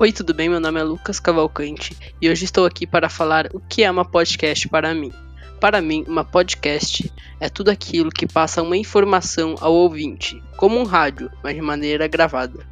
Oi, tudo bem? Meu nome é Lucas Cavalcante e hoje estou aqui para falar o que é uma podcast para mim. Para mim, uma podcast é tudo aquilo que passa uma informação ao ouvinte, como um rádio, mas de maneira gravada.